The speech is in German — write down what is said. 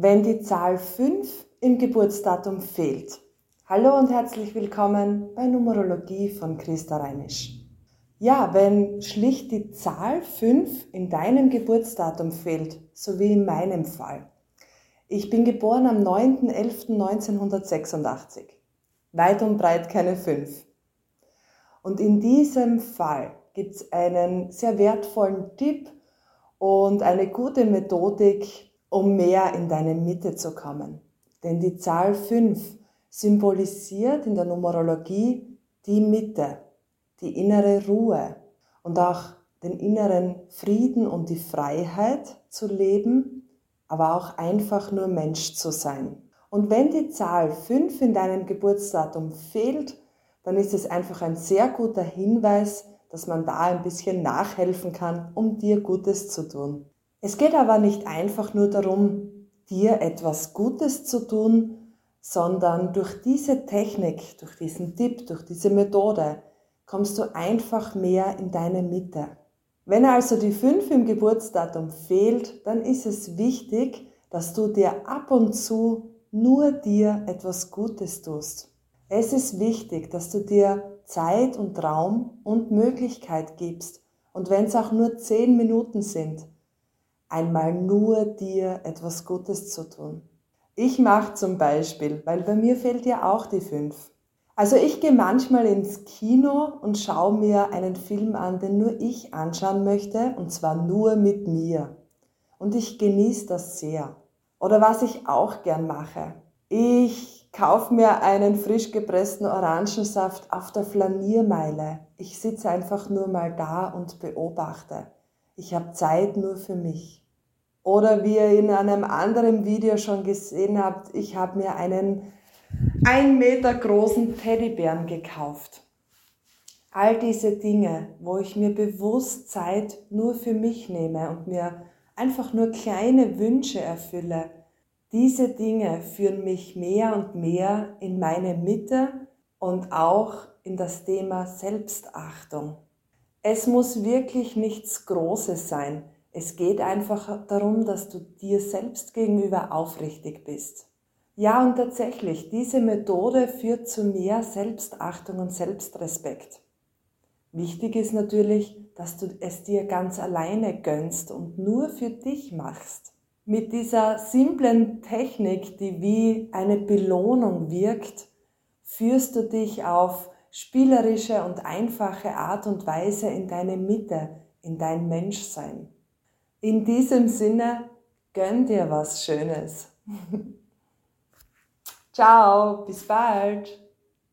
wenn die Zahl 5 im Geburtsdatum fehlt. Hallo und herzlich willkommen bei Numerologie von Christa Reinisch. Ja, wenn schlicht die Zahl 5 in deinem Geburtsdatum fehlt, so wie in meinem Fall. Ich bin geboren am 9.11.1986. Weit und breit keine 5. Und in diesem Fall gibt es einen sehr wertvollen Tipp und eine gute Methodik, um mehr in deine Mitte zu kommen. Denn die Zahl 5 symbolisiert in der Numerologie die Mitte, die innere Ruhe und auch den inneren Frieden und die Freiheit zu leben, aber auch einfach nur Mensch zu sein. Und wenn die Zahl 5 in deinem Geburtsdatum fehlt, dann ist es einfach ein sehr guter Hinweis, dass man da ein bisschen nachhelfen kann, um dir Gutes zu tun. Es geht aber nicht einfach nur darum, dir etwas Gutes zu tun, sondern durch diese Technik, durch diesen Tipp, durch diese Methode kommst du einfach mehr in deine Mitte. Wenn also die 5 im Geburtsdatum fehlt, dann ist es wichtig, dass du dir ab und zu nur dir etwas Gutes tust. Es ist wichtig, dass du dir Zeit und Raum und Möglichkeit gibst. Und wenn es auch nur 10 Minuten sind, einmal nur dir etwas Gutes zu tun. Ich mache zum Beispiel, weil bei mir fehlt ja auch die fünf. Also ich gehe manchmal ins Kino und schaue mir einen Film an, den nur ich anschauen möchte, und zwar nur mit mir. Und ich genieße das sehr. Oder was ich auch gern mache. Ich kaufe mir einen frisch gepressten Orangensaft auf der Flaniermeile. Ich sitze einfach nur mal da und beobachte. Ich habe Zeit nur für mich. Oder wie ihr in einem anderen Video schon gesehen habt, ich habe mir einen ein Meter großen Teddybären gekauft. All diese Dinge, wo ich mir bewusst Zeit nur für mich nehme und mir einfach nur kleine Wünsche erfülle, diese Dinge führen mich mehr und mehr in meine Mitte und auch in das Thema Selbstachtung. Es muss wirklich nichts Großes sein. Es geht einfach darum, dass du dir selbst gegenüber aufrichtig bist. Ja, und tatsächlich, diese Methode führt zu mehr Selbstachtung und Selbstrespekt. Wichtig ist natürlich, dass du es dir ganz alleine gönnst und nur für dich machst. Mit dieser simplen Technik, die wie eine Belohnung wirkt, führst du dich auf spielerische und einfache Art und Weise in deine Mitte, in dein Menschsein. In diesem Sinne, gönn dir was Schönes. Ciao, bis bald.